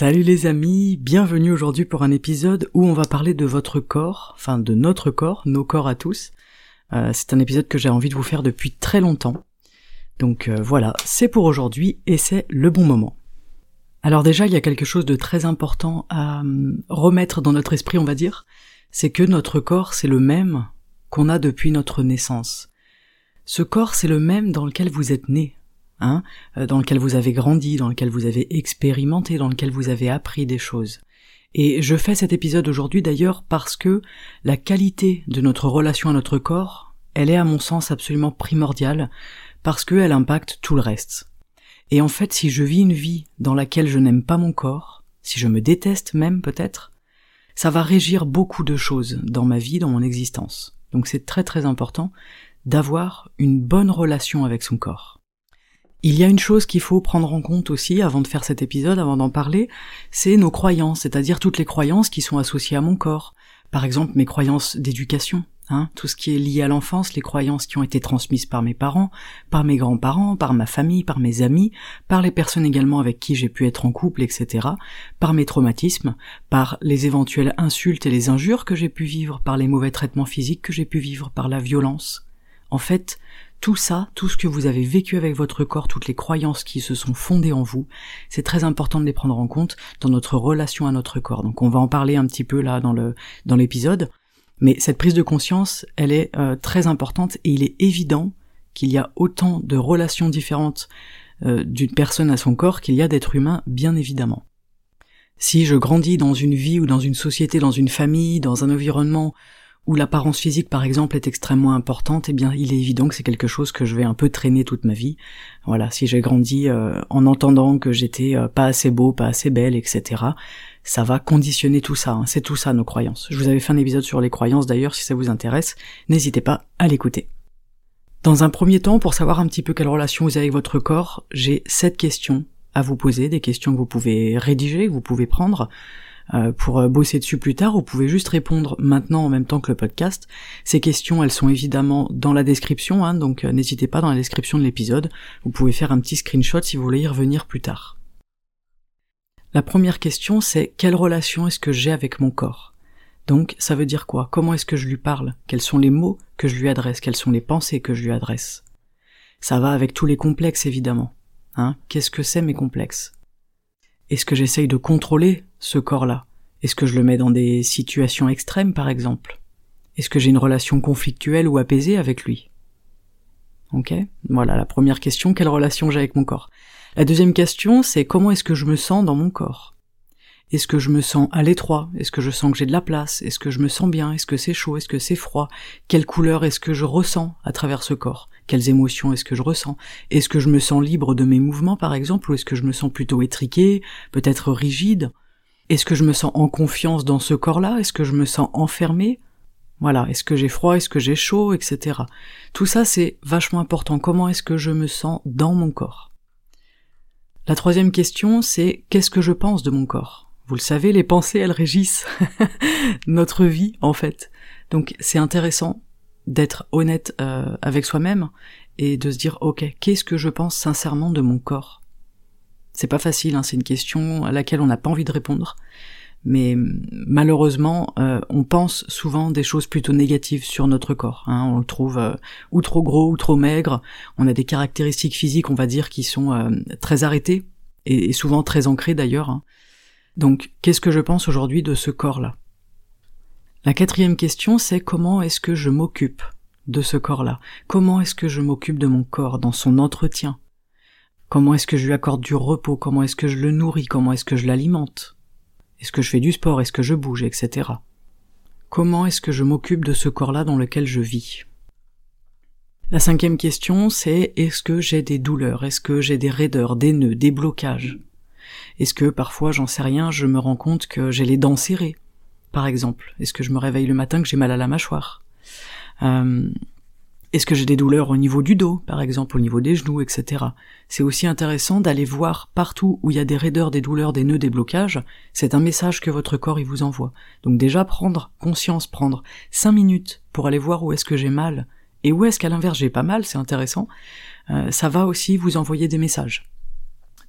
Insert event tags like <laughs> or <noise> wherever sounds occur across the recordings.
Salut les amis, bienvenue aujourd'hui pour un épisode où on va parler de votre corps, enfin de notre corps, nos corps à tous. Euh, c'est un épisode que j'ai envie de vous faire depuis très longtemps. Donc euh, voilà, c'est pour aujourd'hui et c'est le bon moment. Alors déjà, il y a quelque chose de très important à hum, remettre dans notre esprit, on va dire, c'est que notre corps, c'est le même qu'on a depuis notre naissance. Ce corps, c'est le même dans lequel vous êtes né, hein, euh, dans lequel vous avez grandi, dans lequel vous avez expérimenté, dans lequel vous avez appris des choses. Et je fais cet épisode aujourd'hui d'ailleurs parce que la qualité de notre relation à notre corps, elle est à mon sens absolument primordiale, parce qu'elle impacte tout le reste. Et en fait, si je vis une vie dans laquelle je n'aime pas mon corps, si je me déteste même peut-être, ça va régir beaucoup de choses dans ma vie, dans mon existence. Donc c'est très très important d'avoir une bonne relation avec son corps. Il y a une chose qu'il faut prendre en compte aussi avant de faire cet épisode, avant d'en parler, c'est nos croyances, c'est-à-dire toutes les croyances qui sont associées à mon corps. Par exemple, mes croyances d'éducation, hein, tout ce qui est lié à l'enfance, les croyances qui ont été transmises par mes parents, par mes grands-parents, par ma famille, par mes amis, par les personnes également avec qui j'ai pu être en couple, etc., par mes traumatismes, par les éventuelles insultes et les injures que j'ai pu vivre, par les mauvais traitements physiques que j'ai pu vivre, par la violence. En fait, tout ça, tout ce que vous avez vécu avec votre corps, toutes les croyances qui se sont fondées en vous, c'est très important de les prendre en compte dans notre relation à notre corps. Donc on va en parler un petit peu là dans le dans l'épisode, mais cette prise de conscience, elle est euh, très importante et il est évident qu'il y a autant de relations différentes euh, d'une personne à son corps qu'il y a d'êtres humains, bien évidemment. Si je grandis dans une vie ou dans une société, dans une famille, dans un environnement où l'apparence physique par exemple est extrêmement importante, eh bien il est évident que c'est quelque chose que je vais un peu traîner toute ma vie. Voilà, si j'ai grandi euh, en entendant que j'étais euh, pas assez beau, pas assez belle, etc., ça va conditionner tout ça, hein. c'est tout ça nos croyances. Je vous avais fait un épisode sur les croyances d'ailleurs, si ça vous intéresse, n'hésitez pas à l'écouter. Dans un premier temps, pour savoir un petit peu quelle relation vous avez avec votre corps, j'ai sept questions à vous poser, des questions que vous pouvez rédiger, que vous pouvez prendre, euh, pour euh, bosser dessus plus tard, vous pouvez juste répondre maintenant en même temps que le podcast. Ces questions, elles sont évidemment dans la description, hein, donc euh, n'hésitez pas dans la description de l'épisode. Vous pouvez faire un petit screenshot si vous voulez y revenir plus tard. La première question, c'est quelle relation est-ce que j'ai avec mon corps? Donc, ça veut dire quoi? Comment est-ce que je lui parle? Quels sont les mots que je lui adresse? Quelles sont les pensées que je lui adresse? Ça va avec tous les complexes, évidemment. Hein Qu'est-ce que c'est mes complexes? Est-ce que j'essaye de contrôler ce corps-là. Est-ce que je le mets dans des situations extrêmes, par exemple? Est-ce que j'ai une relation conflictuelle ou apaisée avec lui? Ok Voilà la première question, quelle relation j'ai avec mon corps? La deuxième question, c'est comment est-ce que je me sens dans mon corps? Est-ce que je me sens à l'étroit? Est-ce que je sens que j'ai de la place? Est-ce que je me sens bien? Est-ce que c'est chaud? Est-ce que c'est froid? Quelle couleur est-ce que je ressens à travers ce corps? Quelles émotions est-ce que je ressens? Est-ce que je me sens libre de mes mouvements par exemple? Ou est-ce que je me sens plutôt étriqué, peut-être rigide? Est-ce que je me sens en confiance dans ce corps-là? Est-ce que je me sens enfermé Voilà, est-ce que j'ai froid, est-ce que j'ai chaud, etc. Tout ça c'est vachement important. Comment est-ce que je me sens dans mon corps? La troisième question c'est qu'est-ce que je pense de mon corps? Vous le savez, les pensées elles régissent <laughs> notre vie en fait. Donc c'est intéressant d'être honnête euh, avec soi-même et de se dire ok qu'est-ce que je pense sincèrement de mon corps? C'est pas facile hein, c'est une question à laquelle on n'a pas envie de répondre. Mais malheureusement euh, on pense souvent des choses plutôt négatives sur notre corps hein. on le trouve euh, ou trop gros ou trop maigre. On a des caractéristiques physiques on va dire qui sont très arrêtées et, souvent très ancrées d'ailleurs hein. donc qu'est-ce que je pense aujourd'hui de ce corps là la quatrième question, c'est comment est-ce que je m'occupe de ce corps-là? Comment est-ce que je m'occupe de mon corps dans son entretien? Comment est-ce que je lui accorde du repos? Comment est-ce que je le nourris? Comment est-ce que je l'alimente? Est-ce que je fais du sport? Est-ce que je bouge? Etc. Comment est-ce que je m'occupe de ce corps-là dans lequel je vis? La cinquième question, c'est est-ce que j'ai des douleurs? Est-ce que j'ai des raideurs, des nœuds, des blocages? Est-ce que parfois, j'en sais rien, je me rends compte que j'ai les dents serrées, par exemple? Est-ce que je me réveille le matin que j'ai mal à la mâchoire? Euh, est-ce que j'ai des douleurs au niveau du dos, par exemple, au niveau des genoux, etc. C'est aussi intéressant d'aller voir partout où il y a des raideurs, des douleurs, des nœuds, des blocages. C'est un message que votre corps il vous envoie. Donc déjà prendre conscience, prendre cinq minutes pour aller voir où est-ce que j'ai mal et où est-ce qu'à l'inverse j'ai pas mal, c'est intéressant. Euh, ça va aussi vous envoyer des messages.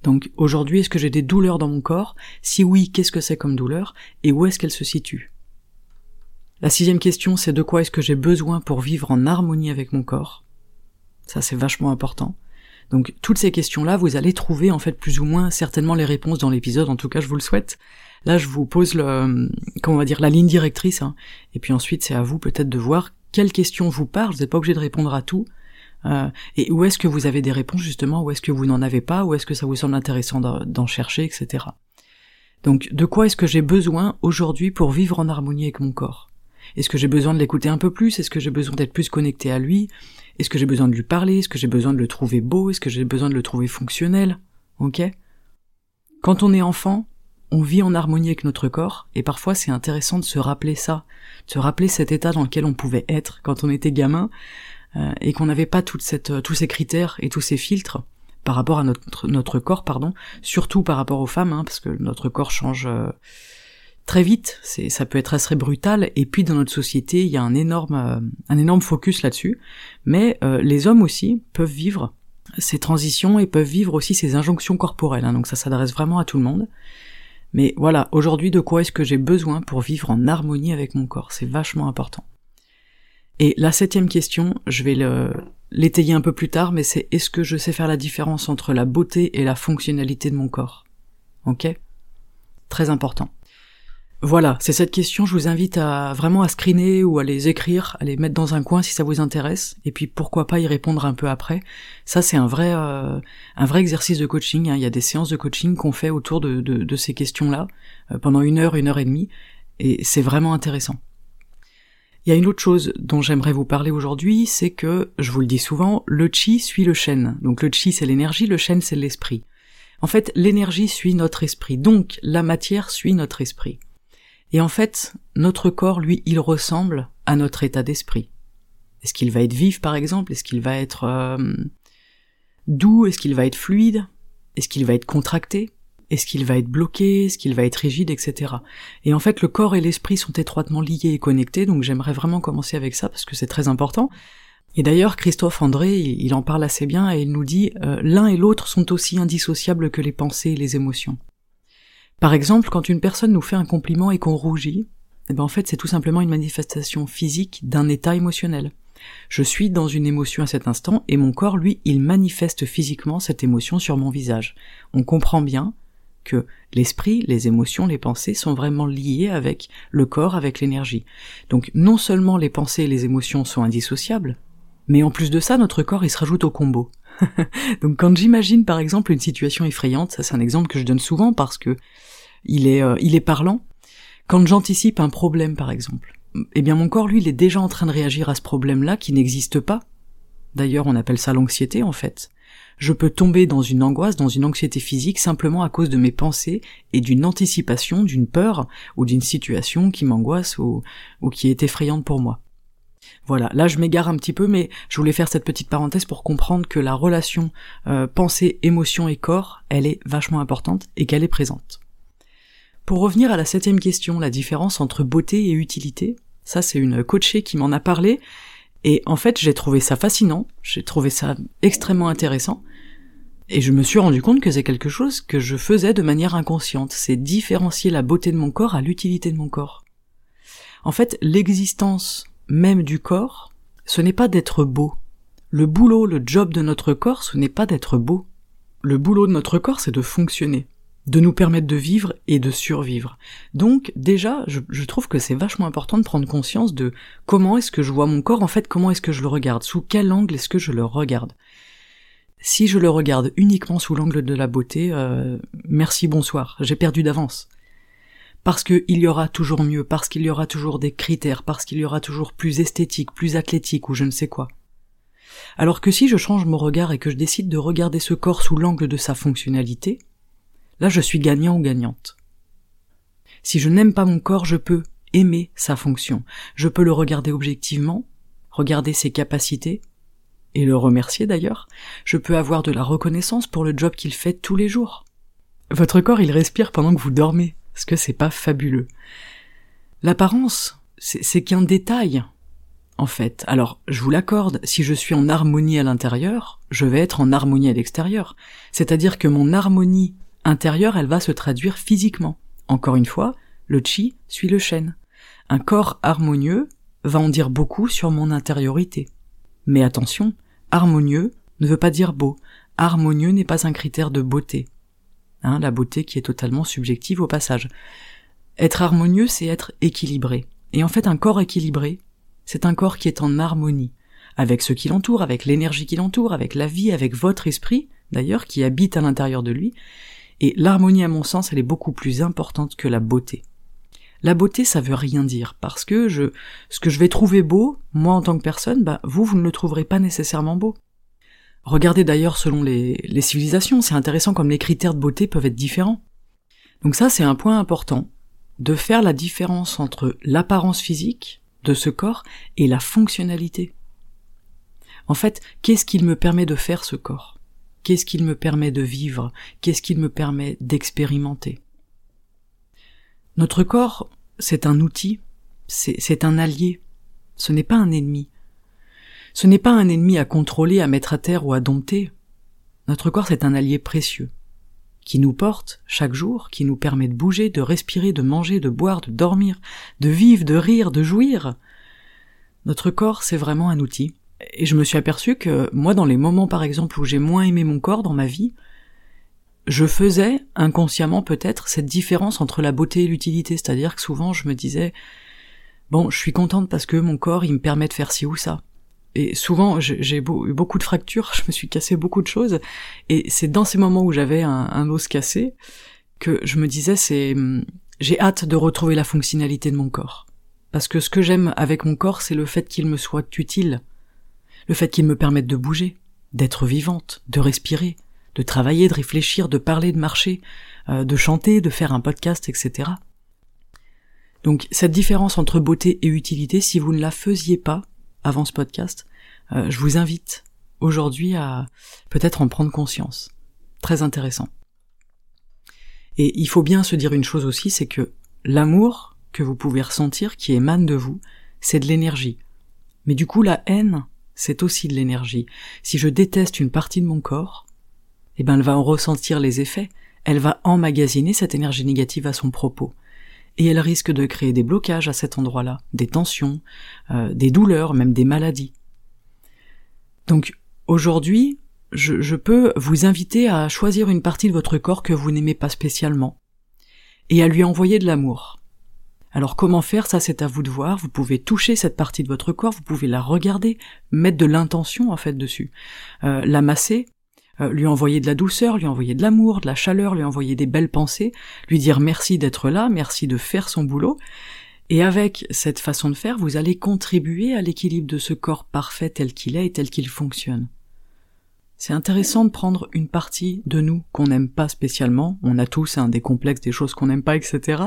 Donc aujourd'hui, est-ce que j'ai des douleurs dans mon corps? Si oui, qu'est-ce que c'est comme douleur? Et où est-ce qu'elles se situent? La sixième question, c'est de quoi est-ce que j'ai besoin pour vivre en harmonie avec mon corps? Ça, c'est vachement important. Donc, toutes ces questions-là, vous allez trouver, en fait, plus ou moins, certainement les réponses dans l'épisode, en tout cas, je vous le souhaite. Là, je vous pose le, comment on va dire, la ligne directrice, hein. et puis ensuite, c'est à vous, peut-être, de voir quelles questions vous parlent, vous n'êtes pas obligé de répondre à tout, euh, et où est-ce que vous avez des réponses, justement, où est-ce que vous n'en avez pas, où est-ce que ça vous semble intéressant d'en chercher, etc. Donc, de quoi est-ce que j'ai besoin aujourd'hui pour vivre en harmonie avec mon corps? Est-ce que j'ai besoin de l'écouter un peu plus? Est-ce que j'ai besoin d'être plus connecté à lui? Est-ce que j'ai besoin de lui parler? Est-ce que j'ai besoin de le trouver beau? Est-ce que j'ai besoin de le trouver fonctionnel? Ok? Quand on est enfant, on vit en harmonie avec notre corps, et parfois c'est intéressant de se rappeler ça, de se rappeler cet état dans lequel on pouvait être quand on était gamin, euh, et qu'on n'avait pas toute cette, euh, tous ces critères et tous ces filtres par rapport à notre, corps, pardon, surtout par rapport aux femmes, hein, parce que notre corps change... Euh, très vite, c'est ça peut être assez brutal et puis dans notre société, il y a un énorme euh, un énorme focus là-dessus, mais euh, les hommes aussi peuvent vivre ces transitions et peuvent vivre aussi ces injonctions corporelles, hein, donc ça s'adresse vraiment à tout le monde. Mais voilà, aujourd'hui, de quoi est-ce que j'ai besoin pour vivre en harmonie avec mon corps? C'est vachement important. Et la septième question, je vais l'étayer un peu plus tard, mais c'est est-ce que je sais faire la différence entre la beauté et la fonctionnalité de mon corps? Ok? Très important. Voilà, c'est cette question, je vous invite à vraiment à screener ou à les écrire, à les mettre dans un coin si ça vous intéresse, et puis pourquoi pas y répondre un peu après. Ça c'est un vrai euh, un vrai exercice de coaching, hein. il y a des séances de coaching qu'on fait autour de, de, ces questions-là, euh, pendant une heure, une heure et demie, et c'est vraiment intéressant. Il y a une autre chose dont j'aimerais vous parler aujourd'hui, c'est que, je vous le dis souvent, le chi suit le chêne. Donc le chi c'est l'énergie, le chêne c'est l'esprit. En fait, l'énergie suit notre esprit, donc la matière suit notre esprit. Et en fait, notre corps, lui, il ressemble à notre état d'esprit. Est-ce qu'il va être vif, par exemple? Est-ce qu'il va être euh, doux? Est-ce qu'il va être fluide? Est-ce qu'il va être contracté? Est-ce qu'il va être bloqué? Est-ce qu'il va être rigide, etc. Et en fait, le corps et l'esprit sont étroitement liés et connectés, donc j'aimerais vraiment commencer avec ça parce que c'est très important. Et d'ailleurs, Christophe André, il en parle assez bien et il nous dit euh, l'un et l'autre sont aussi indissociables que les pensées et les émotions. Par exemple, quand une personne nous fait un compliment et qu'on rougit, eh ben en fait c'est tout simplement une manifestation physique d'un état émotionnel. Je suis dans une émotion à cet instant et mon corps, lui, il manifeste physiquement cette émotion sur mon visage. On comprend bien que l'esprit, les émotions, les pensées sont vraiment liées avec le corps, avec l'énergie. Donc non seulement les pensées et les émotions sont indissociables, mais en plus de ça, notre corps il se rajoute au combo. <laughs> Donc quand j'imagine par exemple une situation effrayante, ça c'est un exemple que je donne souvent parce que il est, euh, il est parlant. Quand j'anticipe un problème, par exemple, eh bien mon corps, lui, il est déjà en train de réagir à ce problème-là qui n'existe pas. D'ailleurs, on appelle ça l'anxiété, en fait. Je peux tomber dans une angoisse, dans une anxiété physique, simplement à cause de mes pensées et d'une anticipation, d'une peur, ou d'une situation qui m'angoisse ou, qui est effrayante pour moi. Voilà, là je m'égare un petit peu, mais je voulais faire cette petite parenthèse pour comprendre que la relation euh, pensée, émotion et corps, elle est vachement importante et qu'elle est présente. Pour revenir à la septième question, la différence entre beauté et utilité, ça c'est une coachée qui m'en a parlé, et en fait j'ai trouvé ça fascinant, j'ai trouvé ça extrêmement intéressant, et je me suis rendu compte que c'est quelque chose que je faisais de manière inconsciente, c'est différencier la beauté de mon corps à l'utilité de mon corps. En fait, l'existence même du corps, ce n'est pas d'être beau. Le boulot, le job de notre corps, ce n'est pas d'être beau. Le boulot de notre corps, c'est de fonctionner de nous permettre de vivre et de survivre. Donc déjà, je, trouve que c'est vachement important de prendre conscience de comment est-ce que je vois mon corps, en fait, comment est-ce que je le regarde, sous quel angle est-ce que je le regarde. Si je le regarde uniquement sous l'angle de la beauté, euh, merci bonsoir, j'ai perdu d'avance. Parce qu'il y aura toujours mieux, parce qu'il y aura toujours des critères, parce qu'il y aura toujours plus esthétique, plus athlétique ou je ne sais quoi. Alors que si je change mon regard et que je décide de regarder ce corps sous l'angle de sa fonctionnalité, là je suis gagnant ou gagnante. Si je n'aime pas mon corps, je peux aimer sa fonction. Je peux le regarder objectivement, regarder ses capacités, et le remercier d'ailleurs. Je peux avoir de la reconnaissance pour le job qu'il fait tous les jours. Votre corps, il respire pendant que vous dormez. Est-ce que c'est pas fabuleux? L'apparence, c'est qu'un détail, en fait. Alors, je vous l'accorde, si je suis en harmonie à l'intérieur, je vais être en harmonie à l'extérieur. C'est-à-dire que mon harmonie intérieure, elle va se traduire physiquement. Encore une fois, le chi suit le chêne. Un corps harmonieux va en dire beaucoup sur mon intériorité. Mais attention, harmonieux ne veut pas dire beau. Harmonieux n'est pas un critère de beauté. Hein, la beauté qui est totalement subjective au passage. Être harmonieux, c'est être équilibré. Et en fait, un corps équilibré, c'est un corps qui est en harmonie avec ce qui l'entoure, avec l'énergie qui l'entoure, avec la vie, avec votre esprit, d'ailleurs, qui habite à l'intérieur de lui. Et l'harmonie, à mon sens, elle est beaucoup plus importante que la beauté. La beauté, ça veut rien dire, parce que je, ce que je vais trouver beau, moi en tant que personne, bah, vous, vous ne le trouverez pas nécessairement beau. Regardez d'ailleurs selon les, les civilisations, c'est intéressant comme les critères de beauté peuvent être différents. Donc ça, c'est un point important, de faire la différence entre l'apparence physique de ce corps et la fonctionnalité. En fait, qu'est-ce qu'il me permet de faire ce corps? Qu'est-ce qu'il me permet de vivre? Qu'est-ce qu'il me permet d'expérimenter? Notre corps, c'est un outil, c'est un allié, ce n'est pas un ennemi. Ce n'est pas un ennemi à contrôler, à mettre à terre ou à dompter. Notre corps, c'est un allié précieux, qui nous porte chaque jour, qui nous permet de bouger, de respirer, de manger, de boire, de dormir, de vivre, de rire, de jouir. Notre corps, c'est vraiment un outil. Et je me suis aperçu que moi, dans les moments par exemple où j'ai moins aimé mon corps dans ma vie, je faisais inconsciemment peut-être cette différence entre la beauté et l'utilité, c'est-à-dire que souvent je me disais bon, je suis contente parce que mon corps il me permet de faire ci ou ça. Et souvent j'ai eu beaucoup de fractures, <laughs> je me suis cassé beaucoup de choses, et c'est dans ces moments où j'avais un, os cassé que je me disais c'est j'ai hâte de retrouver la fonctionnalité de mon corps. Parce que ce que j'aime avec mon corps, c'est le fait qu'il me soit utile, le fait qu'il me permette de bouger, d'être vivante, de respirer, de travailler, de réfléchir, de parler, de marcher, euh, de chanter, de faire un podcast, etc. Donc cette différence entre beauté et utilité, si vous ne la faisiez pas avant ce podcast, euh, je vous invite aujourd'hui à peut-être en prendre conscience. Très intéressant. Et il faut bien se dire une chose aussi, c'est que l'amour que vous pouvez ressentir, qui émane de vous, c'est de l'énergie. Mais du coup, la haine, c'est aussi de l'énergie. Si je déteste une partie de mon corps, eh ben elle va en ressentir les effets, elle va emmagasiner cette énergie négative à son propos. Et elle risque de créer des blocages à cet endroit-là, des tensions, euh, des douleurs, même des maladies. Donc aujourd'hui, je, je peux vous inviter à choisir une partie de votre corps que vous n'aimez pas spécialement, et à lui envoyer de l'amour. Alors comment faire? Ça c'est à vous de voir, vous pouvez toucher cette partie de votre corps, vous pouvez la regarder, mettre de l'intention en fait dessus, euh, la masser, euh, lui envoyer de la douceur, lui envoyer de l'amour, de la chaleur, lui envoyer des belles pensées, lui dire merci d'être là, merci de faire son boulot. Et avec cette façon de faire, vous allez contribuer à l'équilibre de ce corps parfait tel qu'il est et tel qu'il fonctionne. C'est intéressant de prendre une partie de nous qu'on n'aime pas spécialement, on a tous un des complexes, des choses qu'on n'aime pas, etc.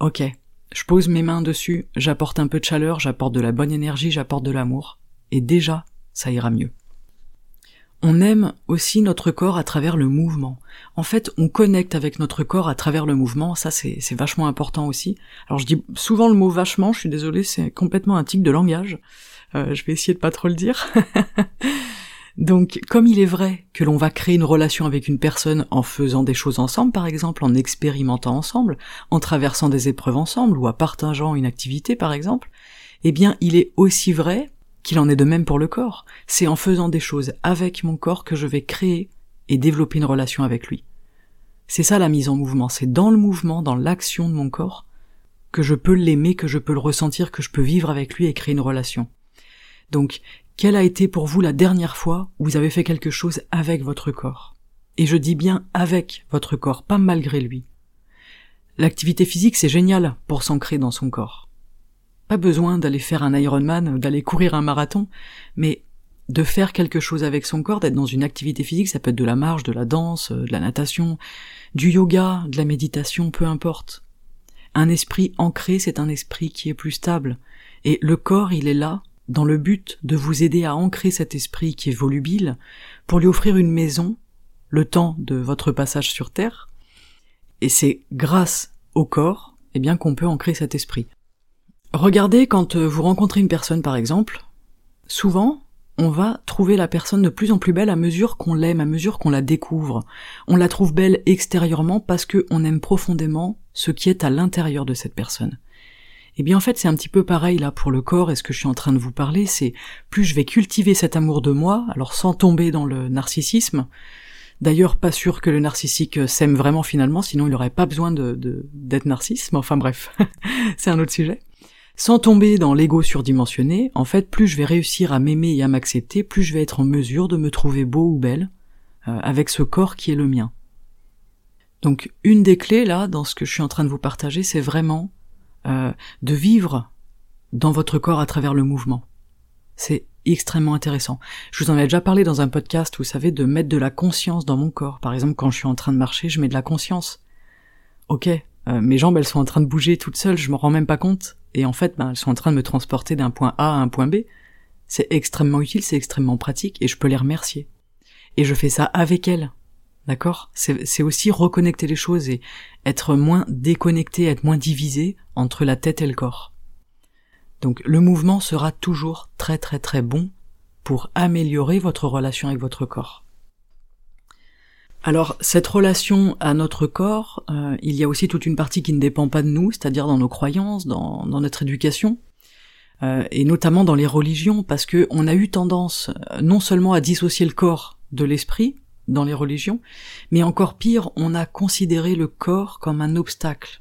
Ok, je pose mes mains dessus, j'apporte un peu de chaleur, j'apporte de la bonne énergie, j'apporte de l'amour, et déjà, ça ira mieux. On aime aussi notre corps à travers le mouvement. En fait, on connecte avec notre corps à travers le mouvement, ça c'est vachement important aussi. Alors je dis souvent le mot vachement, je suis désolée, c'est complètement un tic de langage. Euh, je vais essayer de pas trop le dire. <laughs> Donc, comme il est vrai que l'on va créer une relation avec une personne en faisant des choses ensemble, par exemple, en expérimentant ensemble, en traversant des épreuves ensemble, ou en partageant une activité, par exemple, eh bien, il est aussi vrai qu'il en est de même pour le corps. C'est en faisant des choses avec mon corps que je vais créer et développer une relation avec lui. C'est ça la mise en mouvement, c'est dans le mouvement, dans l'action de mon corps, que je peux l'aimer, que je peux le ressentir, que je peux vivre avec lui et créer une relation. Donc, quelle a été pour vous la dernière fois où vous avez fait quelque chose avec votre corps? Et je dis bien avec votre corps, pas malgré lui. L'activité physique, c'est génial pour s'ancrer dans son corps. Pas besoin d'aller faire un Ironman, d'aller courir un marathon, mais de faire quelque chose avec son corps, d'être dans une activité physique, ça peut être de la marche, de la danse, euh, de la natation, du yoga, de la méditation, peu importe. Un esprit ancré, c'est un esprit qui est plus stable. Et le corps, il est là dans le but de vous aider à ancrer cet esprit qui est volubile, pour lui offrir une maison, le temps de votre passage sur Terre, et c'est grâce au corps, eh bien, qu'on peut ancrer cet esprit. Regardez quand vous rencontrez une personne par exemple, souvent, on va trouver la personne de plus en plus belle à mesure qu'on l'aime, à mesure qu'on la découvre. On la trouve belle extérieurement parce qu'on aime profondément ce qui est à l'intérieur de cette personne. Eh bien en fait c'est un petit peu pareil là pour le corps et ce que je suis en train de vous parler, c'est plus je vais cultiver cet amour de moi, alors sans tomber dans le narcissisme. D'ailleurs pas sûr que le narcissique s'aime vraiment finalement, sinon il n'aurait pas besoin de d'être mais enfin bref, <laughs> c'est un autre sujet. Sans tomber dans l'ego surdimensionné, en fait, plus je vais réussir à m'aimer et à m'accepter, plus je vais être en mesure de me trouver beau ou belle euh, avec ce corps qui est le mien. Donc une des clés là, dans ce que je suis en train de vous partager, c'est vraiment euh, de vivre dans votre corps à travers le mouvement. C'est extrêmement intéressant. Je vous en ai déjà parlé dans un podcast, vous savez, de mettre de la conscience dans mon corps. Par exemple, quand je suis en train de marcher, je mets de la conscience. Ok, euh, mes jambes, elles sont en train de bouger toutes seules, je me rends même pas compte. Et en fait, ben, elles sont en train de me transporter d'un point A à un point B. C'est extrêmement utile, c'est extrêmement pratique, et je peux les remercier. Et je fais ça avec elles. D'accord? C'est aussi reconnecter les choses et être moins déconnecté, être moins divisé entre la tête et le corps. Donc le mouvement sera toujours très très très bon pour améliorer votre relation avec votre corps. Alors cette relation à notre corps, euh, il y a aussi toute une partie qui ne dépend pas de nous, c'est-à-dire dans nos croyances, dans, notre éducation, euh, et notamment dans les religions, parce que on a eu tendance euh, non seulement à dissocier le corps de l'esprit dans les religions, mais encore pire, on a considéré le corps comme un obstacle,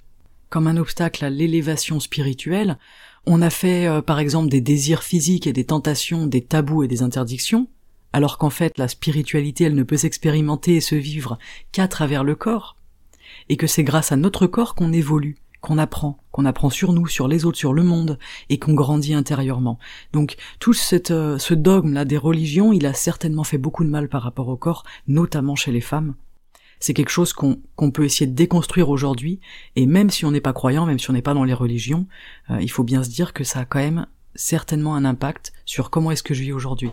comme un obstacle à l'élévation spirituelle. On a fait par exemple des désirs physiques et des tentations, des tabous et des interdictions, alors qu'en fait la spiritualité elle ne peut s'expérimenter et se vivre qu'à travers le corps, et que c'est grâce à notre corps qu'on évolue, qu'on apprend, qu'on apprend sur nous, sur les autres, sur le monde, et qu'on grandit intérieurement. Donc tout euh, ce dogme-là des religions, il a certainement fait beaucoup de mal par rapport au corps, notamment chez les femmes. C'est quelque chose qu'on peut essayer de déconstruire aujourd'hui, et même si on n'est pas croyant, même si on n'est pas dans les religions, euh, il faut bien se dire que ça a quand même certainement un impact sur comment est-ce que je vis aujourd'hui.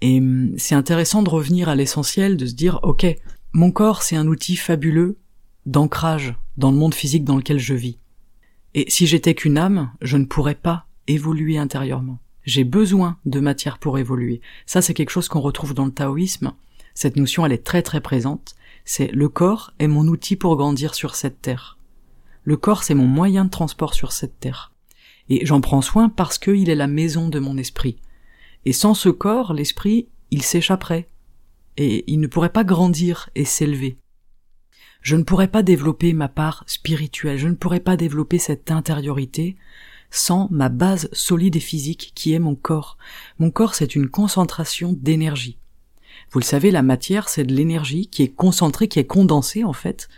Et hum, c'est intéressant de revenir à l'essentiel, de se dire, ok, mon corps c'est un outil fabuleux d'ancrage dans le monde physique dans lequel je vis. Et si j'étais qu'une âme, je ne pourrais pas évoluer intérieurement. J'ai besoin de matière pour évoluer. Ça c'est quelque chose qu'on retrouve dans le taoïsme. Cette notion elle est très très présente. C'est le corps est mon outil pour grandir sur cette terre. Le corps c'est mon moyen de transport sur cette terre. Et j'en prends soin parce qu'il est la maison de mon esprit. Et sans ce corps, l'esprit, il s'échapperait, et il ne pourrait pas grandir et s'élever. Je ne pourrais pas développer ma part spirituelle, je ne pourrais pas développer cette intériorité sans ma base solide et physique qui est mon corps. Mon corps, c'est une concentration d'énergie. Vous le savez, la matière, c'est de l'énergie qui est concentrée, qui est condensée en fait,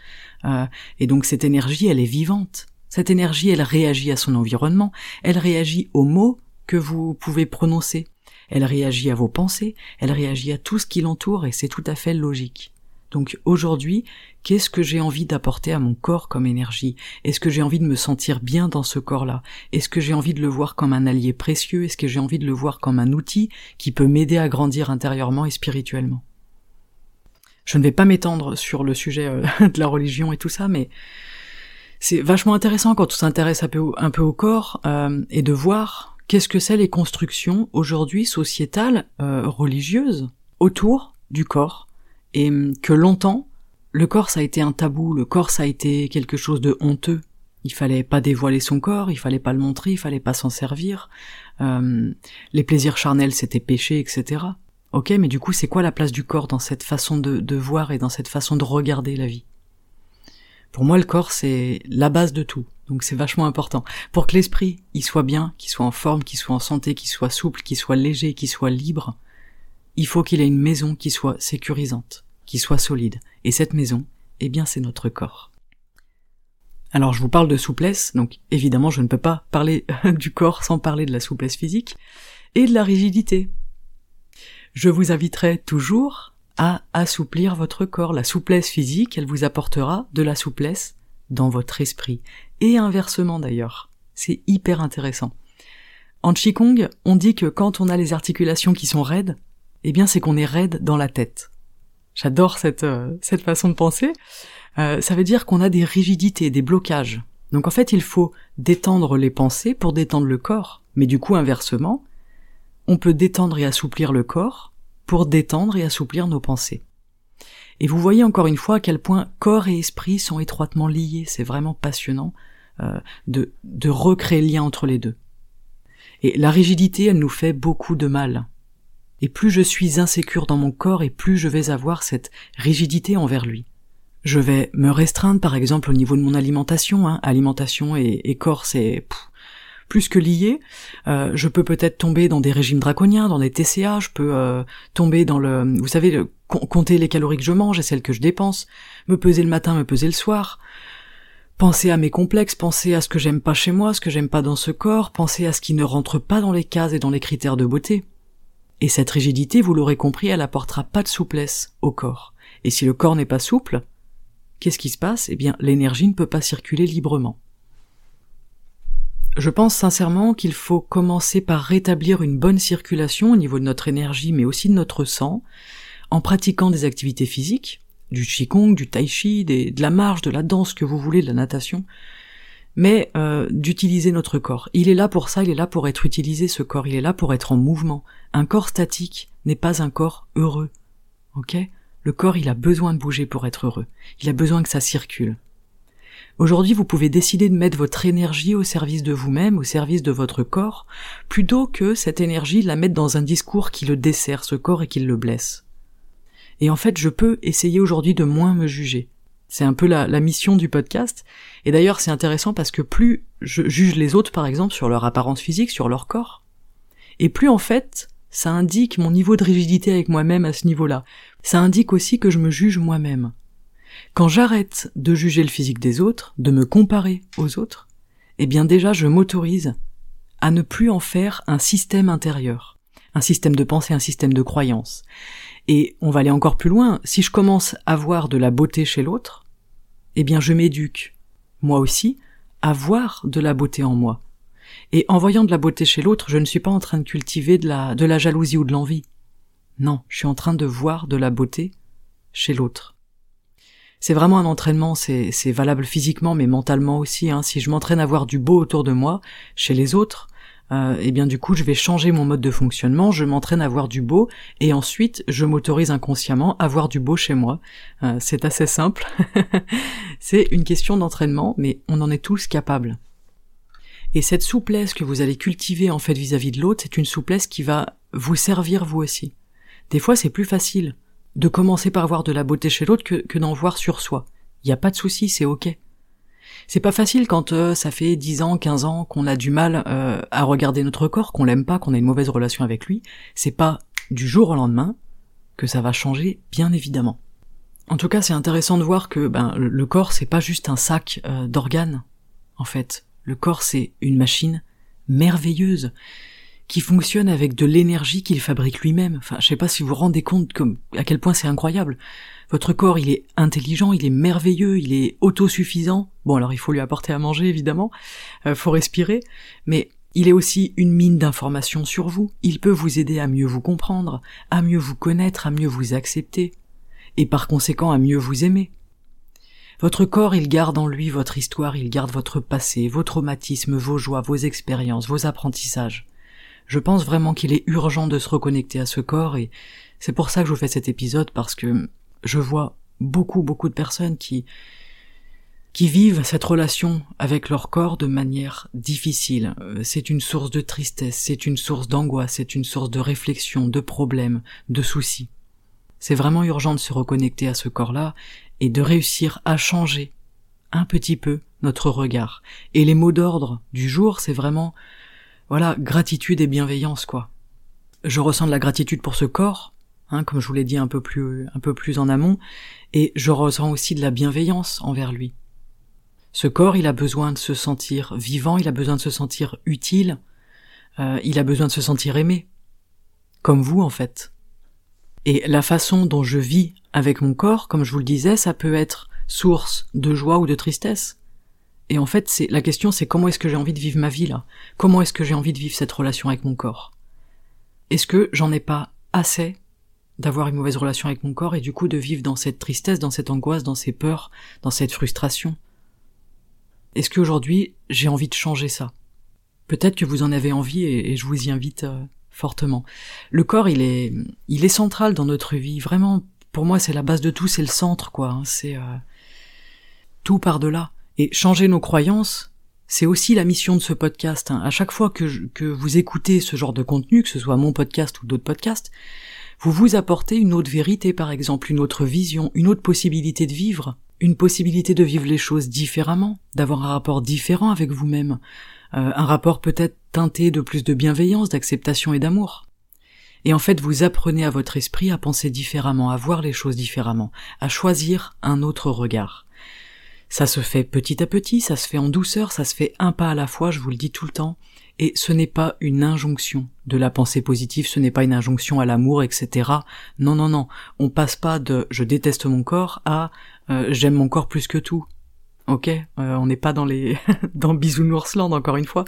euh, et donc cette énergie, elle est vivante. Cette énergie, elle réagit à son environnement, elle réagit aux mots que vous pouvez prononcer, elle réagit à vos pensées, elle réagit à tout ce qui l'entoure et c'est tout à fait logique. Donc aujourd'hui, qu'est-ce que j'ai envie d'apporter à mon corps comme énergie? Est-ce que j'ai envie de me sentir bien dans ce corps-là? Est-ce que j'ai envie de le voir comme un allié précieux? Est-ce que j'ai envie de le voir comme un outil qui peut m'aider à grandir intérieurement et spirituellement? Je ne vais pas m'étendre sur le sujet euh, <laughs> de la religion et tout ça, mais c'est vachement intéressant quand on s'intéresse un peu, au corps euh, et de voir Qu'est-ce que c'est les constructions aujourd'hui sociétales, euh, religieuses, autour du corps Et que longtemps, le corps ça a été un tabou, le corps ça a été quelque chose de honteux. Il fallait pas dévoiler son corps, il fallait pas le montrer, il fallait pas s'en servir. Hum, les plaisirs charnels c'était péché, etc. Ok, mais du coup c'est quoi la place du corps dans cette façon de, de voir et dans cette façon de regarder la vie? Pour moi le corps c'est la base de tout. Donc c'est vachement important. Pour que l'esprit il soit bien, qu'il soit en forme, qu'il soit en santé, qu'il soit souple, qu'il soit léger, qu'il soit libre, il faut qu'il ait une maison qui soit sécurisante, qui soit solide. Et cette maison, eh bien c'est notre corps. Alors je vous parle de souplesse, donc évidemment je ne peux pas parler <laughs> du corps sans parler de la souplesse physique, et de la rigidité. Je vous inviterai toujours à assouplir votre corps. La souplesse physique, elle vous apportera de la souplesse dans votre esprit. Et inversement d'ailleurs. C'est hyper intéressant. En Qigong, on dit que quand on a les articulations qui sont raides, eh bien c'est qu'on est raide dans la tête. J'adore cette, euh, cette façon de penser. Euh, ça veut dire qu'on a des rigidités, des blocages. Donc en fait, il faut détendre les pensées pour détendre le corps. Mais du coup, inversement, on peut détendre et assouplir le corps pour détendre et assouplir nos pensées. Et vous voyez encore une fois à quel point corps et esprit sont étroitement liés. C'est vraiment passionnant euh, de, de recréer le lien entre les deux. Et la rigidité, elle nous fait beaucoup de mal. Et plus je suis insécure dans mon corps, et plus je vais avoir cette rigidité envers lui. Je vais me restreindre, par exemple, au niveau de mon alimentation. Hein. Alimentation et, corps, c'est plus que lié. Euh, je peux peut-être tomber dans des régimes draconiens, dans des TCA. Je peux euh, tomber dans le, vous savez, compter les calories que je mange et celles que je dépense, me peser le matin, me peser le soir. Penser à mes complexes, penser à ce que j'aime pas chez moi, ce que j'aime pas dans ce corps, penser à ce qui ne rentre pas dans les cases et dans les critères de beauté. Et cette rigidité, vous l'aurez compris, elle apportera pas de souplesse au corps. Et si le corps n'est pas souple, qu'est-ce qui se passe? Eh bien, l'énergie ne peut pas circuler librement. Je pense sincèrement qu'il faut commencer par rétablir une bonne circulation au niveau de notre énergie, mais aussi de notre sang, en pratiquant des activités physiques, du qigong, du tai chi, de la marche, de la danse que vous voulez, de la natation, mais euh, d'utiliser notre corps. Il est là pour ça, il est là pour être utilisé ce corps, il est là pour être en mouvement. Un corps statique n'est pas un corps heureux. Ok? Le corps, il a besoin de bouger pour être heureux. Il a besoin que ça circule. Aujourd'hui, vous pouvez décider de mettre votre énergie au service de vous-même, au service de votre corps, plutôt que cette énergie la mettre dans un discours qui le dessert, ce corps, et qui le blesse. Et en fait, je peux essayer aujourd'hui de moins me juger. C'est un peu la, mission du podcast. Et d'ailleurs, c'est intéressant parce que plus je juge les autres, par exemple, sur leur apparence physique, sur leur corps, et plus en fait, ça indique mon niveau de rigidité avec moi-même à ce niveau-là. Ça indique aussi que je me juge moi-même. Quand j'arrête de juger le physique des autres, de me comparer aux autres, eh bien déjà je m'autorise à ne plus en faire un système intérieur, un système de pensée, un système de croyance. Et on va aller encore plus loin, si je commence à voir de la beauté chez l'autre, eh bien je m'éduque, moi aussi, à voir de la beauté en moi. Et en voyant de la beauté chez l'autre, je ne suis pas en train de cultiver de la, jalousie ou de l'envie. Non, je suis en train de voir de la beauté chez l'autre. C'est vraiment un entraînement, c'est, c'est valable physiquement mais mentalement aussi. Hein. Si je m'entraîne à voir du beau autour de moi, chez les autres, euh, et bien du coup je vais changer mon mode de fonctionnement, je m'entraîne à voir du beau et ensuite je m'autorise inconsciemment à voir du beau chez moi. Euh, c'est assez simple. <laughs> c'est une question d'entraînement mais on en est tous capables. Et cette souplesse que vous allez cultiver en fait vis-à-vis de l'autre, c'est une souplesse qui va vous servir vous aussi. Des fois c'est plus facile de commencer par voir de la beauté chez l'autre que, que d'en voir sur soi. Il n'y a pas de souci, c'est ok. C'est pas facile quand euh, ça fait 10 ans, 15 ans qu'on a du mal euh, à regarder notre corps, qu'on l'aime pas, qu'on a une mauvaise relation avec lui. C'est pas du jour au lendemain que ça va changer, bien évidemment. En tout cas, c'est intéressant de voir que ben, le corps, c'est pas juste un sac euh, d'organes, en fait. Le corps, c'est une machine merveilleuse qui fonctionne avec de l'énergie qu'il fabrique lui-même. Enfin, je sais pas si vous vous rendez compte comme à quel point c'est incroyable. Votre corps, il est intelligent, il est merveilleux, il est autosuffisant. Bon, alors il faut lui apporter à manger, évidemment, euh, faut respirer, mais il est aussi une mine d'informations sur vous. Il peut vous aider à mieux vous comprendre, à mieux vous connaître, à mieux vous accepter, et par conséquent à mieux vous aimer. Votre corps, il garde en lui votre histoire, il garde votre passé, vos traumatismes, vos joies, vos expériences, vos apprentissages. Je pense vraiment qu'il est urgent de se reconnecter à ce corps et c'est pour ça que je vous fais cet épisode parce que je vois beaucoup beaucoup de personnes qui qui vivent cette relation avec leur corps de manière difficile. Euh, c'est une source de tristesse, c'est une source d'angoisse, c'est une source de réflexion, de problèmes, de soucis. C'est vraiment urgent de se reconnecter à ce corps-là et de réussir à changer un petit peu notre regard. Et les mots d'ordre du jour, c'est vraiment, voilà, gratitude et bienveillance, quoi. Je ressens de la gratitude pour ce corps, Hein, comme je vous l'ai dit un peu plus un peu plus en amont, et je ressens aussi de la bienveillance envers lui. Ce corps, il a besoin de se sentir vivant, il a besoin de se sentir utile, euh, il a besoin de se sentir aimé, comme vous en fait. Et la façon dont je vis avec mon corps, comme je vous le disais, ça peut être source de joie ou de tristesse. Et en fait, c'est la question, c'est comment est-ce que j'ai envie de vivre ma vie là? Comment est-ce que j'ai envie de vivre cette relation avec mon corps? Est-ce que j'en ai pas assez d'avoir une mauvaise relation avec mon corps et du coup de vivre dans cette tristesse, dans cette angoisse, dans ces peurs, dans cette frustration? Est-ce qu'aujourd'hui j'ai envie de changer ça? Peut-être que vous en avez envie et, je vous y invite euh, fortement. Le corps, il est, il est central dans notre vie. Vraiment, pour moi, c'est la base de tout, c'est le centre, quoi. Hein. C'est euh, tout par delà. Et changer nos croyances, c'est aussi la mission de ce podcast. Hein. À chaque fois que, vous écoutez ce genre de contenu, que ce soit mon podcast ou d'autres podcasts, vous vous apportez une autre vérité, par exemple, une autre vision, une autre possibilité de vivre, une possibilité de vivre les choses différemment, d'avoir un rapport différent avec vous-même, euh, un rapport peut-être teinté de plus de bienveillance, d'acceptation et d'amour. Et en fait, vous apprenez à votre esprit à penser différemment, à voir les choses différemment, à choisir un autre regard. Ça se fait petit à petit, ça se fait en douceur, ça se fait un pas à la fois, je vous le dis tout le temps, et ce n'est pas une injonction de la pensée positive, ce n'est pas une injonction à l'amour, etc. Non, non, non, on passe pas de je déteste mon corps à euh, j'aime mon corps plus que tout. Ok, euh, on n'est pas dans les <laughs> dans bisounoursland encore une fois.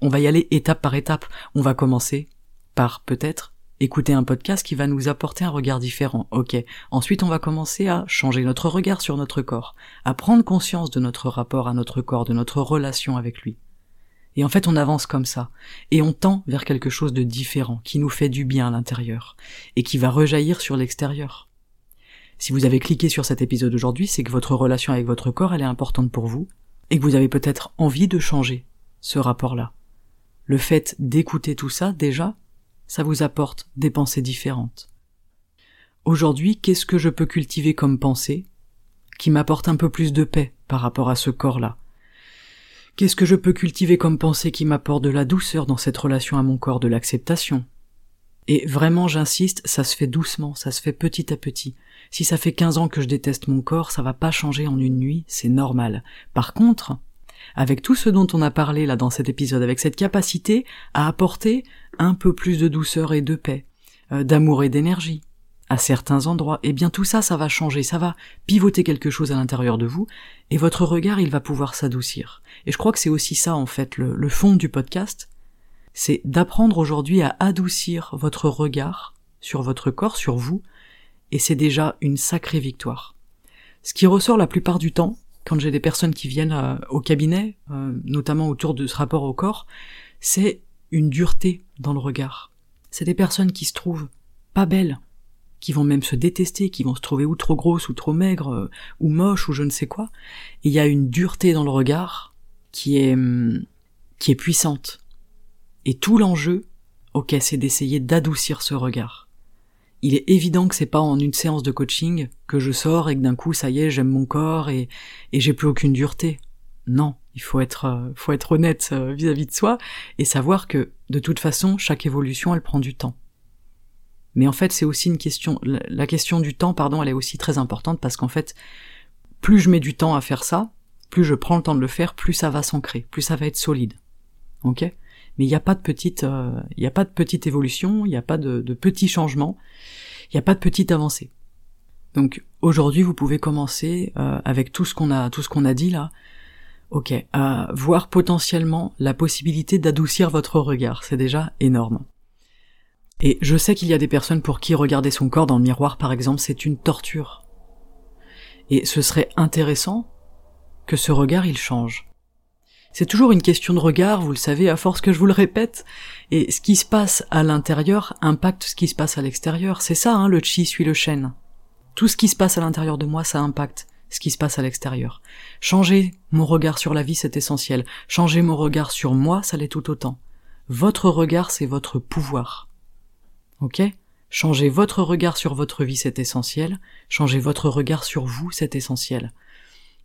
On va y aller étape par étape. On va commencer par peut-être écouter un podcast qui va nous apporter un regard différent. Ok. Ensuite, on va commencer à changer notre regard sur notre corps, à prendre conscience de notre rapport à notre corps, de notre relation avec lui. Et en fait, on avance comme ça. Et on tend vers quelque chose de différent, qui nous fait du bien à l'intérieur, et qui va rejaillir sur l'extérieur. Si vous avez cliqué sur cet épisode aujourd'hui, c'est que votre relation avec votre corps, elle est importante pour vous, et que vous avez peut-être envie de changer ce rapport-là. Le fait d'écouter tout ça, déjà, ça vous apporte des pensées différentes. Aujourd'hui, qu'est-ce que je peux cultiver comme pensée qui m'apporte un peu plus de paix par rapport à ce corps-là? Qu'est-ce que je peux cultiver comme pensée qui m'apporte de la douceur dans cette relation à mon corps, de l'acceptation? Et vraiment, j'insiste, ça se fait doucement, ça se fait petit à petit. Si ça fait 15 ans que je déteste mon corps, ça va pas changer en une nuit, c'est normal. Par contre, avec tout ce dont on a parlé là dans cet épisode, avec cette capacité à apporter un peu plus de douceur et de paix, euh, d'amour et d'énergie, à certains endroits, eh bien tout ça, ça va changer, ça va pivoter quelque chose à l'intérieur de vous, et votre regard, il va pouvoir s'adoucir. Et je crois que c'est aussi ça, en fait, le, fond du podcast, c'est d'apprendre aujourd'hui à adoucir votre regard sur votre corps, sur vous, et c'est déjà une sacrée victoire. Ce qui ressort la plupart du temps, quand j'ai des personnes qui viennent euh, au cabinet, euh, notamment autour de ce rapport au corps, c'est une dureté dans le regard. C'est des personnes qui se trouvent pas belles, qui vont même se détester, qui vont se trouver ou trop grosses ou trop maigres, euh, ou moches ou je ne sais quoi. Et il y a une dureté dans le regard qui est hum, qui est puissante. Et tout l'enjeu, ok, c'est d'essayer d'adoucir ce regard. Il est évident que c'est pas en une séance de coaching que je sors et que d'un coup ça y est, j'aime mon corps et, et j'ai plus aucune dureté. Non, il faut être, euh, faut être honnête euh, vis-à-vis -vis de soi et savoir que de toute façon chaque évolution elle prend du temps. Mais en fait, c'est aussi une question, la question du temps, pardon, elle est aussi très importante parce qu'en fait, plus je mets du temps à faire ça, plus je prends le temps de le faire, plus ça va s'ancrer, plus ça va être solide. Ok? Mais il n'y a pas de petite, euh, il a pas de petite évolution, il n'y a pas de, petits changements, il n'y a pas de petite avancée. Donc aujourd'hui, vous pouvez commencer euh, avec tout ce qu'on a, tout ce qu'on a dit là. Ok, à voir potentiellement la possibilité d'adoucir votre regard, c'est déjà énorme. Et je sais qu'il y a des personnes pour qui regarder son corps dans le miroir, par exemple, c'est une torture. Et ce serait intéressant que ce regard il change. C'est toujours une question de regard, vous le savez, à force que je vous le répète, et ce qui se passe à l'intérieur impacte ce qui se passe à l'extérieur. C'est ça, hein, le chi suit le chêne. Tout ce qui se passe à l'intérieur de moi, ça impacte ce qui se passe à l'extérieur. Changer mon regard sur la vie, c'est essentiel. Changer mon regard sur moi, ça l'est tout autant. Votre regard, c'est votre pouvoir. Ok? Changez votre regard sur votre vie, c'est essentiel. Changez votre regard sur vous, c'est essentiel.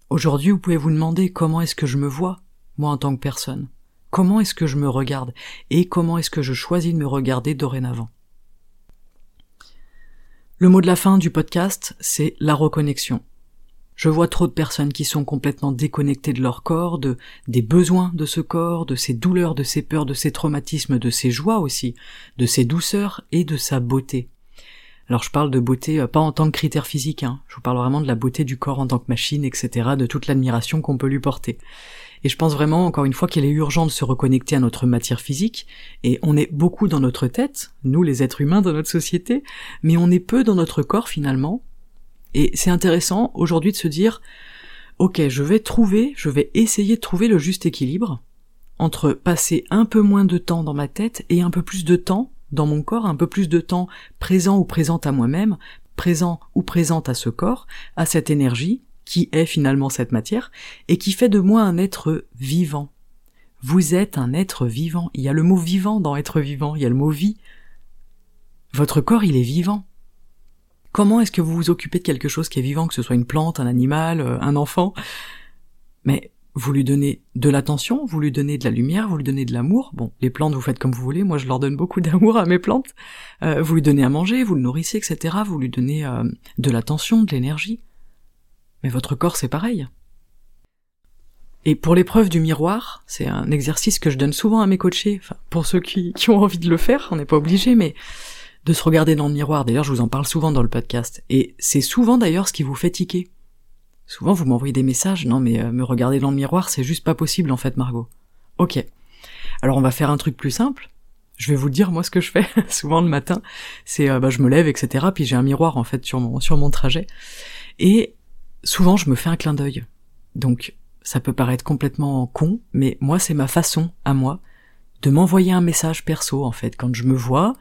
Aujourd'hui, vous pouvez vous demander comment est-ce que je me vois, moi en tant que personne. Comment est-ce que je me regarde et comment est-ce que je choisis de me regarder dorénavant? Le mot de la fin du podcast, c'est la reconnexion. Je vois trop de personnes qui sont complètement déconnectées de leur corps, de, des besoins de ce corps, de ses douleurs, de ses peurs, de ses traumatismes, de ses joies aussi, de ses douceurs et de sa beauté. Alors je parle de beauté pas en tant que critère physique, hein. je vous parle vraiment de la beauté du corps en tant que machine, etc., de toute l'admiration qu'on peut lui porter. Et je pense vraiment, encore une fois, qu'il est urgent de se reconnecter à notre matière physique, et on est beaucoup dans notre tête, nous les êtres humains dans notre société, mais on est peu dans notre corps finalement, et c'est intéressant aujourd'hui de se dire, ok, je vais trouver, je vais essayer de trouver le juste équilibre entre passer un peu moins de temps dans ma tête et un peu plus de temps dans mon corps, un peu plus de temps présent ou présente à moi-même, présent ou présente à ce corps, à cette énergie, qui est finalement cette matière, et qui fait de moi un être vivant. Vous êtes un être vivant. Il y a le mot vivant dans être vivant, il y a le mot vie. Votre corps, il est vivant. Comment est-ce que vous vous occupez de quelque chose qui est vivant, que ce soit une plante, un animal, euh, un enfant? Mais vous lui donnez de l'attention, vous lui donnez de la lumière, vous lui donnez de l'amour. Bon, les plantes, vous faites comme vous voulez. Moi, je leur donne beaucoup <laughs> d'amour à mes plantes. Euh, vous lui donnez à manger, vous le nourrissez, etc. Vous lui donnez euh, de l'attention, de l'énergie. Mais votre corps, c'est pareil. Et pour l'épreuve du miroir, c'est un exercice que je donne souvent à mes coachés, enfin, pour ceux qui, <laughs> qui ont envie de le faire, on n'est pas obligé, mais de se regarder dans le miroir. D'ailleurs, je vous en parle souvent dans le podcast. Et c'est souvent d'ailleurs ce qui vous fait tiquer. Souvent, vous m'envoyez des messages, non mais euh, me regarder dans le miroir, c'est juste pas possible en fait, Margot. Ok. Alors on va faire un truc plus simple. Je vais vous dire moi ce que je fais <laughs> souvent le matin. C'est euh, bah, je me lève, etc. Puis j'ai un miroir en fait sur mon sur mon trajet. Et souvent je me fais un clin d'œil. Donc ça peut paraître complètement con, mais moi c'est ma façon à moi de m'envoyer un message perso en fait. Quand je me vois,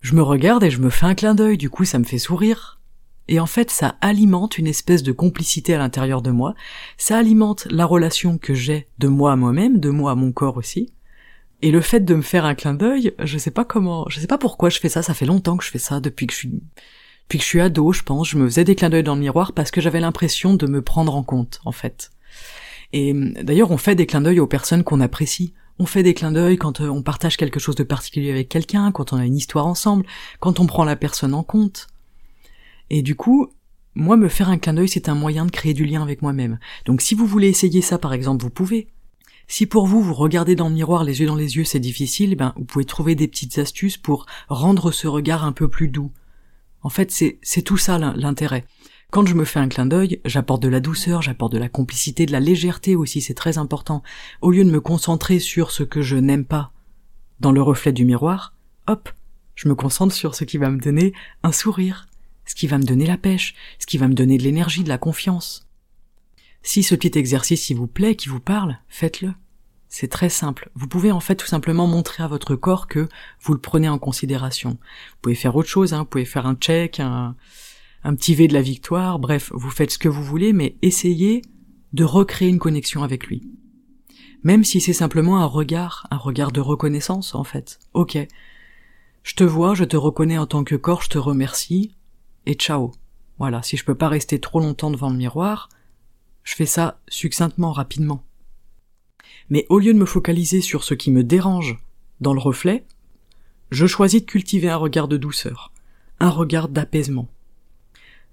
je me regarde et je me fais un clin d'œil. Du coup ça me fait sourire. Et en fait ça alimente une espèce de complicité à l'intérieur de moi. Ça alimente la relation que j'ai de moi à moi-même, de moi à mon corps aussi. Et le fait de me faire un clin d'œil, je sais pas comment, je sais pas pourquoi je fais ça, ça fait longtemps que je fais ça, depuis que je suis puis que je suis ado, je pense, je me faisais des clins d'œil dans le miroir parce que j'avais l'impression de me prendre en compte, en fait. Et d'ailleurs, on fait des clins d'œil aux personnes qu'on apprécie. On fait des clins d'œil quand euh, on partage quelque chose de particulier avec quelqu'un, quand on a une histoire ensemble, quand on prend la personne en compte. Et du coup, moi, me faire un clin d'œil, c'est un moyen de créer du lien avec moi-même. Donc si vous voulez essayer ça, par exemple, vous pouvez. Si pour vous, vous regardez dans le miroir les yeux dans les yeux, c'est difficile, ben, vous pouvez trouver des petites astuces pour rendre ce regard un peu plus doux, en fait, c'est tout ça l'intérêt. Quand je me fais un clin d'œil, j'apporte de la douceur, j'apporte de la complicité, de la légèreté aussi, c'est très important. Au lieu de me concentrer sur ce que je n'aime pas dans le reflet du miroir, hop, je me concentre sur ce qui va me donner un sourire, ce qui va me donner la pêche, ce qui va me donner de l'énergie, de la confiance. Si ce petit exercice, s'il vous plaît, qui vous parle, faites-le. C'est très simple. Vous pouvez en fait tout simplement montrer à votre corps que vous le prenez en considération. Vous pouvez faire autre chose, hein. vous pouvez faire un check, un, petit V de la victoire, bref, vous faites ce que vous voulez, mais essayez de recréer une connexion avec lui. Même si c'est simplement un regard, un regard de reconnaissance en fait. Ok, je te vois, je te reconnais en tant que corps, je te remercie, et ciao. Voilà, si je peux pas rester trop longtemps devant le miroir, je fais ça succinctement, rapidement. Mais au lieu de me focaliser sur ce qui me dérange dans le reflet, je choisis de cultiver un regard de douceur, un regard d'apaisement.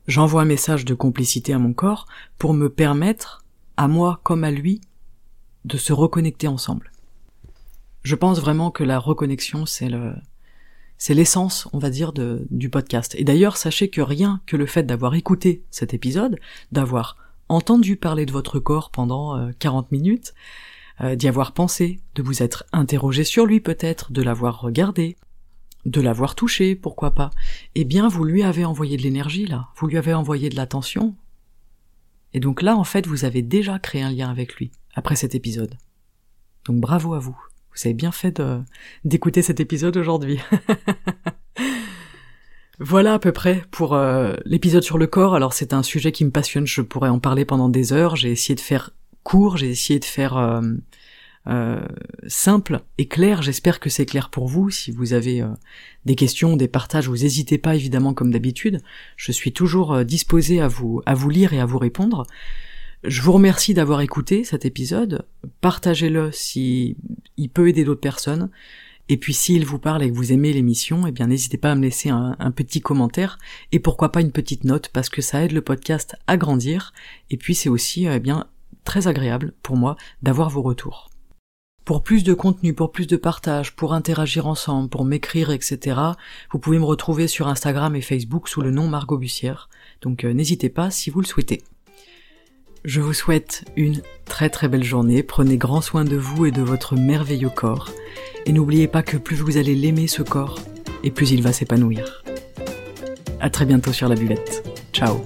J'envoie un message de complicité à mon corps pour me permettre, à moi comme à lui, de se reconnecter ensemble. Je pense vraiment que la reconnexion, c'est le, c'est l'essence, on va dire, du podcast. Et d'ailleurs, sachez que rien que le fait d'avoir écouté cet épisode, d'avoir entendu parler de votre corps pendant 40 euh, minutes, euh, d'y avoir pensé, de vous être interrogé sur lui peut-être, de l'avoir regardé, de l'avoir touché, pourquoi pas, eh bien vous lui avez envoyé de l'énergie là, vous lui avez envoyé de l'attention. Et donc là en fait vous avez déjà créé un lien avec lui, après cet épisode. Donc bravo à vous, vous avez bien fait d'écouter cet épisode aujourd'hui. <laughs> Voilà à peu près pour euh, l'épisode sur le corps. Alors c'est un sujet qui me passionne, je pourrais en parler pendant des heures. J'ai essayé de faire court, j'ai essayé de faire euh, euh, simple et clair. J'espère que c'est clair pour vous. Si vous avez euh, des questions, des partages, vous n'hésitez pas évidemment comme d'habitude. Je suis toujours disposé à vous à vous lire et à vous répondre. Je vous remercie d'avoir écouté cet épisode. Partagez-le si il peut aider d'autres personnes. Et puis s'il vous parle et que vous aimez l'émission, eh bien n'hésitez pas à me laisser un, un, petit commentaire et pourquoi pas une petite note parce que ça aide le podcast à grandir. Et puis c'est aussi eh bien très agréable pour moi d'avoir vos retours. Pour plus de contenu, pour plus de partage, pour interagir ensemble, pour m'écrire, etc., vous pouvez me retrouver sur Instagram et Facebook sous le nom Margot Bussière. Donc euh, n'hésitez pas si vous le souhaitez. Je vous souhaite une très très belle journée, prenez grand soin de vous et de votre merveilleux corps, et n'oubliez pas que plus vous allez l'aimer ce corps, et plus il va s'épanouir. À très bientôt sur la buvette. Ciao